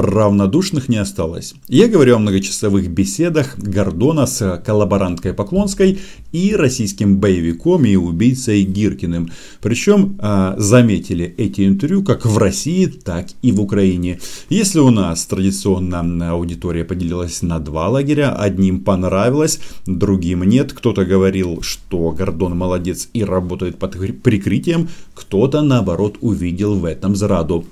равнодушных не осталось. Я говорю о многочасовых беседах Гордона с коллаборанткой Поклонской и российским боевиком и убийцей Гиркиным. Причем а, заметили эти интервью как в России, так и в Украине. Если у нас традиционно аудитория поделилась на два лагеря, одним понравилось, другим нет. Кто-то говорил, что Гордон молодец и работает под прикрытием, кто-то наоборот увидел в этом зраду.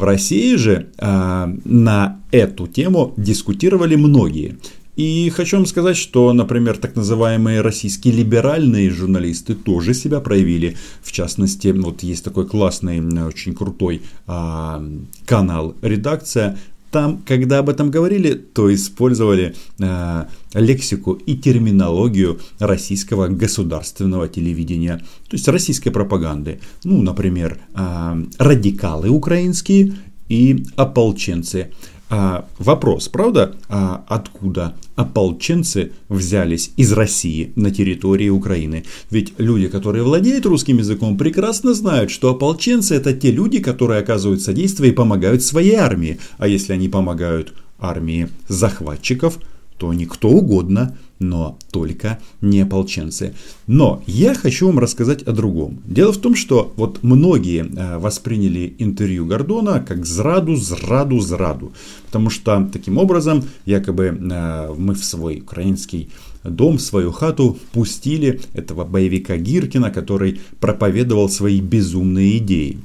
В России же э, на эту тему дискутировали многие. И хочу вам сказать, что, например, так называемые российские либеральные журналисты тоже себя проявили. В частности, вот есть такой классный, очень крутой а, канал «Редакция», там, когда об этом говорили, то использовали э, лексику и терминологию российского государственного телевидения, то есть российской пропаганды. Ну, например, э, радикалы украинские и ополченцы. А, вопрос, правда, а откуда ополченцы взялись из России на территории Украины? Ведь люди, которые владеют русским языком, прекрасно знают, что ополченцы это те люди, которые оказывают содействие и помогают своей армии. А если они помогают армии захватчиков, то никто угодно но только не ополченцы. Но я хочу вам рассказать о другом. Дело в том, что вот многие э, восприняли интервью Гордона как зраду, зраду, зраду. Потому что таким образом якобы э, мы в свой украинский дом, свою хату пустили этого боевика Гиркина, который проповедовал свои безумные идеи.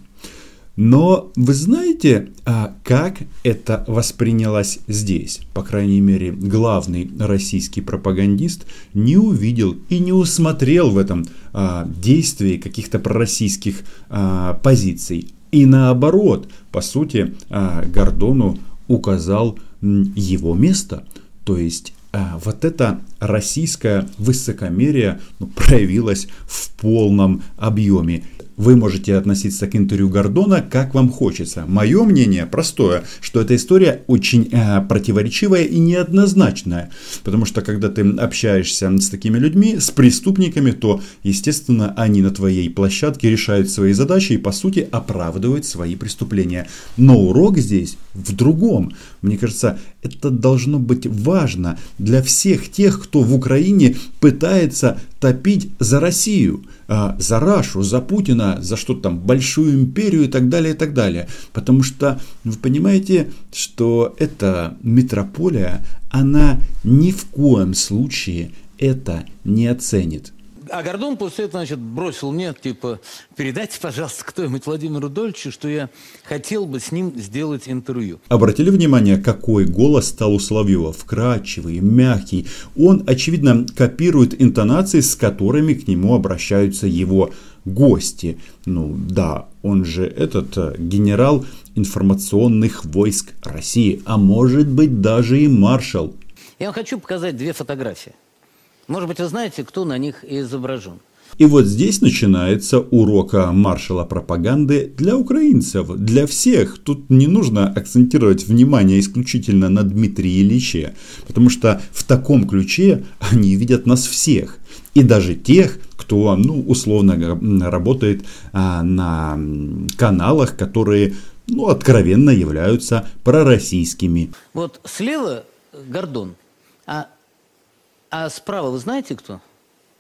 Но вы знаете, а как это воспринялось здесь? По крайней мере, главный российский пропагандист не увидел и не усмотрел в этом а, действии каких-то пророссийских а, позиций. И наоборот, по сути, Гордону указал его место. То есть вот это российское высокомерие ну, проявилось в полном объеме. Вы можете относиться к интервью Гордона как вам хочется. Мое мнение простое, что эта история очень э, противоречивая и неоднозначная. Потому что когда ты общаешься с такими людьми, с преступниками, то, естественно, они на твоей площадке решают свои задачи и, по сути, оправдывают свои преступления. Но урок здесь в другом. Мне кажется, это должно быть важно для всех тех, кто в Украине пытается топить за Россию, за Рашу, за Путина, за что там, большую империю и так далее, и так далее. Потому что вы понимаете, что эта метрополия, она ни в коем случае это не оценит. А Гордон после этого, значит, бросил мне, типа, передайте, пожалуйста, кто-нибудь Владимиру Дольчу, что я хотел бы с ним сделать интервью. Обратили внимание, какой голос стал у Соловьева? Вкрадчивый, мягкий. Он, очевидно, копирует интонации, с которыми к нему обращаются его гости. Ну да, он же этот э, генерал информационных войск России, а может быть даже и маршал. Я вам хочу показать две фотографии. Может быть, вы знаете, кто на них изображен? И вот здесь начинается урока маршала пропаганды для украинцев, для всех. Тут не нужно акцентировать внимание исключительно на Дмитрии Ильиче, потому что в таком ключе они видят нас всех. И даже тех, кто, ну, условно работает а, на каналах, которые, ну, откровенно являются пророссийскими. Вот слева Гордон, а а справа вы знаете кто?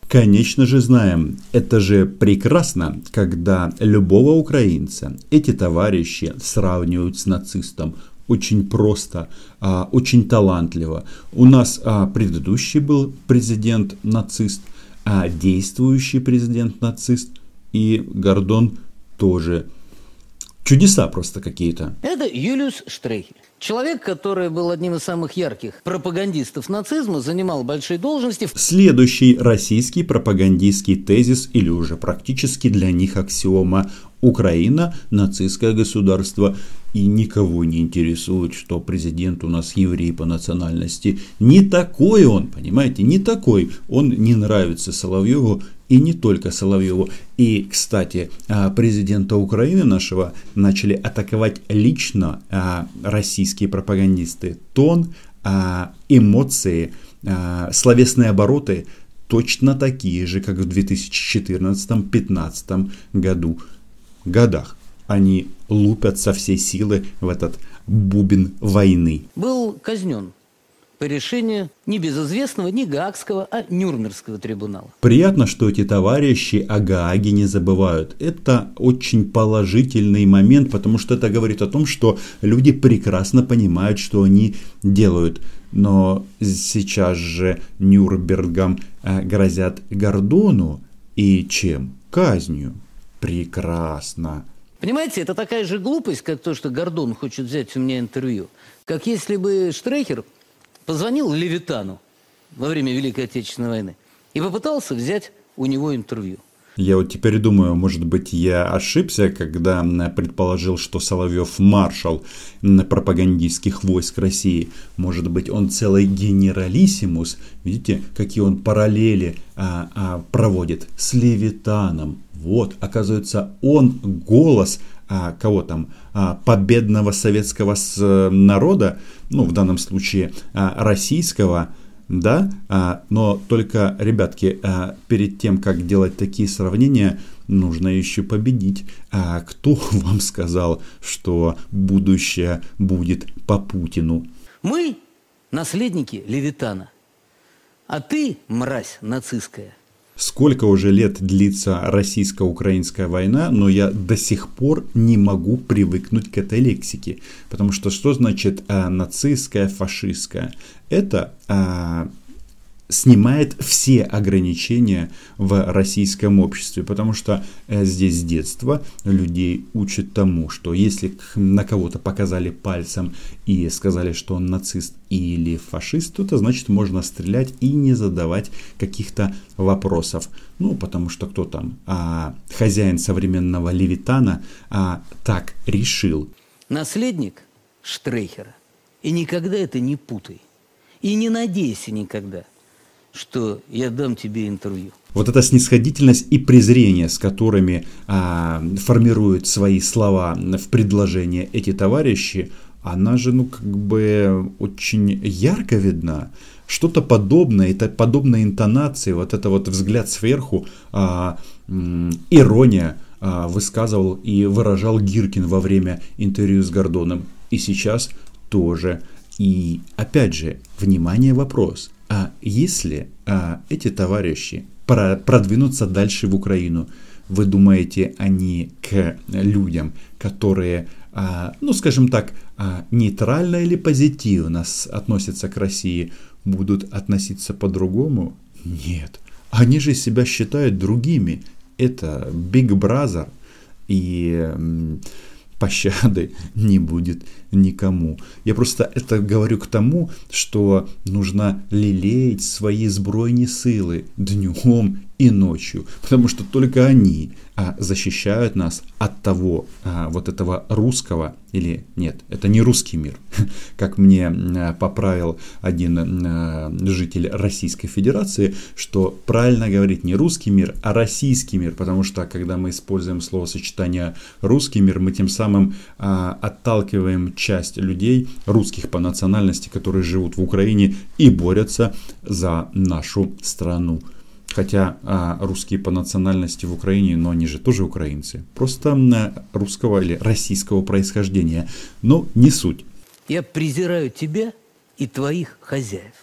Конечно же знаем. Это же прекрасно, когда любого украинца эти товарищи сравнивают с нацистом. Очень просто, а, очень талантливо. У нас а, предыдущий был президент нацист, а действующий президент нацист и Гордон тоже. Чудеса просто какие-то. Это Юлиус Штрейхель. Человек, который был одним из самых ярких пропагандистов нацизма, занимал большие должности. Следующий российский пропагандистский тезис или уже практически для них аксиома Украина – нацистское государство. И никого не интересует, что президент у нас еврей по национальности. Не такой он, понимаете, не такой. Он не нравится Соловьеву и не только Соловьеву. И, кстати, а, президента Украины нашего начали атаковать лично а, российские пропагандисты. Тон, а, эмоции, словесные обороты точно такие же, как в 2014-2015 году. Годах. Они лупят со всей силы в этот бубен войны. Был казнен по решению не безызвестного, не Гаагского, а Нюрнбергского трибунала. Приятно, что эти товарищи о Гааге не забывают. Это очень положительный момент, потому что это говорит о том, что люди прекрасно понимают, что они делают. Но сейчас же Нюрнбергом э, грозят Гордону и чем? Казнью. Прекрасно. Понимаете, это такая же глупость, как то, что Гордон хочет взять у меня интервью. Как если бы Штрехер позвонил Левитану во время Великой Отечественной войны и попытался взять у него интервью. Я вот теперь думаю, может быть, я ошибся, когда предположил, что Соловьев маршал пропагандистских войск России. Может быть, он целый генералиссимус. Видите, какие он параллели а, а, проводит с Левитаном. Вот, оказывается, он голос а, кого там, а, победного советского с, народа, ну, в данном случае а, российского, да, а, но только, ребятки, а, перед тем, как делать такие сравнения, нужно еще победить. А кто вам сказал, что будущее будет по Путину? Мы наследники Левитана, а ты, мразь нацистская – сколько уже лет длится российско-украинская война, но я до сих пор не могу привыкнуть к этой лексике. Потому что что значит а, нацистская, фашистская? Это а, снимает все ограничения в российском обществе, потому что э, здесь с детства людей учат тому, что если на кого-то показали пальцем и сказали, что он нацист или фашист, то это значит можно стрелять и не задавать каких-то вопросов. Ну, потому что кто там, а, хозяин современного Левитана, а, так решил. Наследник Штрейхера. И никогда это не путай. И не надейся никогда – что я дам тебе интервью. Вот эта снисходительность и презрение, с которыми а, формируют свои слова в предложение эти товарищи, она же, ну, как бы очень ярко видна. Что-то подобное, это подобная интонации, вот это вот взгляд сверху, а, ирония а, высказывал и выражал Гиркин во время интервью с Гордоном. И сейчас тоже. И опять же, внимание, вопрос. А если а, эти товарищи про, продвинутся дальше в Украину, вы думаете, они к людям, которые, а, ну скажем так, а, нейтрально или позитивно относятся к России, будут относиться по-другому? Нет. Они же себя считают другими. Это Big Brother. И пощады не будет никому. Я просто это говорю к тому, что нужно лелеять свои збройні силы днем и ночью, потому что только они а, защищают нас от того а, вот этого русского или нет, это не русский мир, как мне а, поправил один а, житель Российской Федерации, что правильно говорить не русский мир, а российский мир, потому что когда мы используем словосочетание русский мир, мы тем самым а, отталкиваем часть людей русских по национальности, которые живут в Украине и борются за нашу страну. Хотя а, русские по национальности в Украине, но они же тоже украинцы. Просто русского или российского происхождения. Но не суть. Я презираю тебя и твоих хозяев.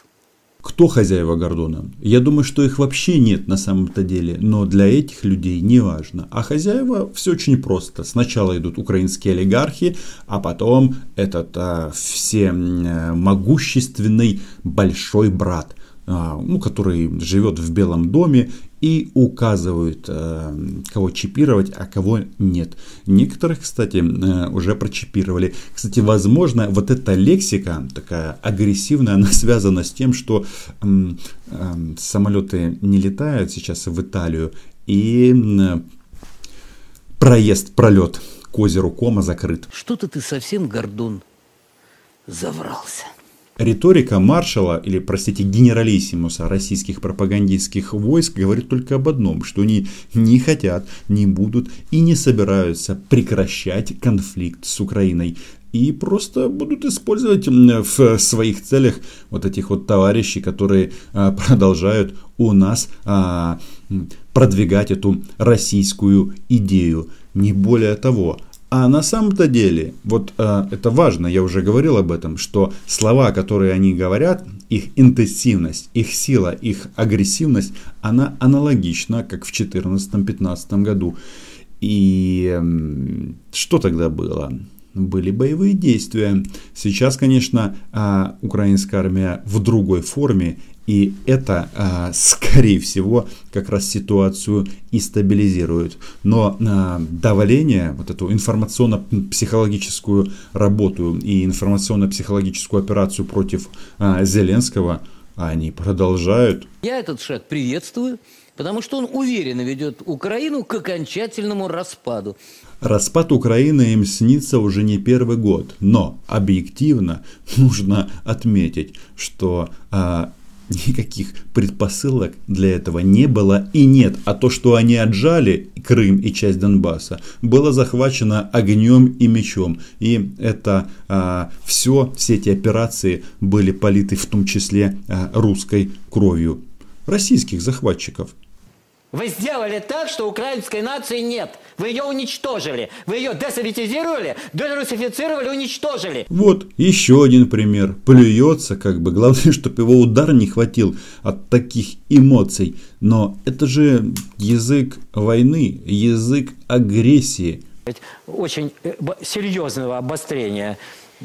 Кто хозяева Гордона? Я думаю, что их вообще нет на самом-то деле, но для этих людей не важно. А хозяева все очень просто. Сначала идут украинские олигархи, а потом этот а, все могущественный большой брат – ну, который живет в Белом доме и указывают, э, кого чипировать, а кого нет. Некоторых, кстати, э, уже прочипировали. Кстати, возможно, вот эта лексика, такая агрессивная, она связана с тем, что самолеты не летают сейчас в Италию, и проезд, пролет к озеру Кома закрыт. Что-то ты совсем, Гордон, заврался. Риторика маршала, или, простите, генералиссимуса российских пропагандистских войск говорит только об одном, что они не хотят, не будут и не собираются прекращать конфликт с Украиной. И просто будут использовать в своих целях вот этих вот товарищей, которые а, продолжают у нас а, продвигать эту российскую идею. Не более того, А на самом-то деле, вот э, это важно, я уже говорил об этом, что слова, которые они говорят, их интенсивность, их сила, их агрессивность, она аналогична, как в 2014-2015 году. И э, что тогда было? были боевые действия. Сейчас, конечно, а, украинская армия в другой форме, и это, а, скорее всего, как раз ситуацию и стабилизирует. Но а, давление, вот эту информационно-психологическую работу и информационно-психологическую операцию против Зеленского, они продолжают. Я этот шаг приветствую, потому что он уверенно ведет Украину к окончательному распаду. Распад Украины им снится уже не первый год, но объективно нужно отметить, что а, никаких предпосылок для этого не было и нет. А то, что они отжали Крым и часть Донбасса, было захвачено огнем и мечом. И это а, все, все эти операции были политы в том числе а, русской кровью российских захватчиков. Вы сделали так, что украинской нации нет. Вы ее уничтожили. Вы ее десоветизировали, дерусифицировали, уничтожили. Вот еще один пример. Плюется как бы. Главное, чтобы его удар не хватил от таких эмоций. Но это же язык войны, язык агрессии. Очень э, серьезного обострения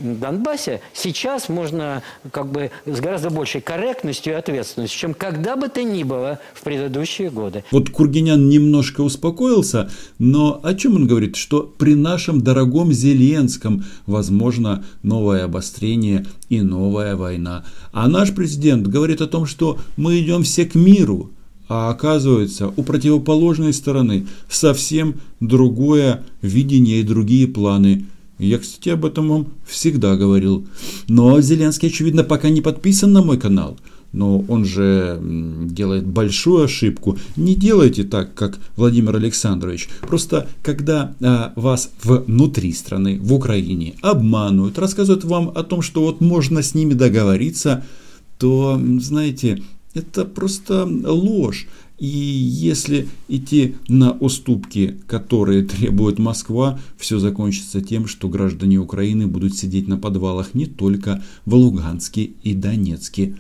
Донбассе сейчас можно как бы с гораздо большей корректностью и ответственностью, чем когда бы то ни было в предыдущие годы. Вот Кургинян немножко успокоился, но о чем он говорит? Что при нашем дорогом Зеленском возможно новое обострение и новая война. А наш президент говорит о том, что мы идем все к миру, а оказывается, у противоположной стороны совсем другое видение и другие планы – я, кстати, об этом вам всегда говорил. Но Зеленский, очевидно, пока не подписан на мой канал. Но он же делает большую ошибку. Не делайте так, как Владимир Александрович. Просто когда а, вас внутри страны, в Украине, обманывают, рассказывают вам о том, что вот можно с ними договориться, то, знаете, это просто ложь. И если идти на уступки, которые требует Москва, все закончится тем, что граждане Украины будут сидеть на подвалах не только в Луганске и Донецке.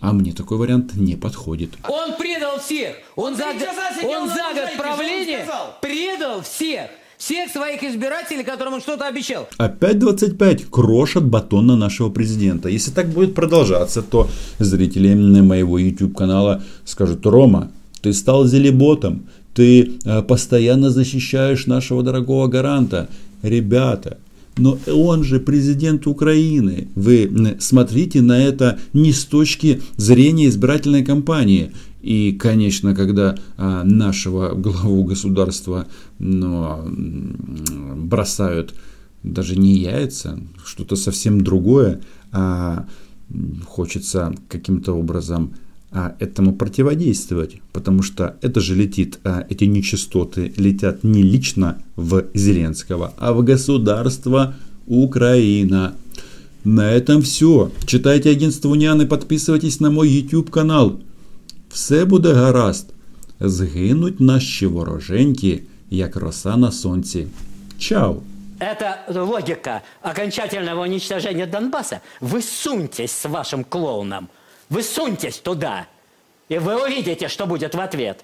А мне такой вариант не подходит. Он предал всех! Он, за, он за год правления предал всех! всех своих избирателей, которым он что-то обещал. Опять 25 крошат батон на нашего президента. Если так будет продолжаться, то зрители моего YouTube канала скажут, Рома, ты стал зелеботом, ты э, постоянно защищаешь нашего дорогого гаранта. Ребята, но он же президент Украины. Вы смотрите на это не с точки зрения избирательной кампании. И, конечно, когда а, нашего главу государства ну, бросают даже не яйца, что-то совсем другое, а хочется каким-то образом этому противодействовать, потому что это же летит, а, эти нечистоты летят не лично в Зеленского, а в государство Украина. На этом все. Читайте агентство Уніан подписывайтесь на мой YouTube канал. Все буде гаразд. Згинуть наші вороженьки, як роса на сонці. Чао! Это логика окончательного уничтожения Донбасса. Вы суньтесь с вашим клоуном. Вы суньтесь туда, и вы увидите, что будет в ответ.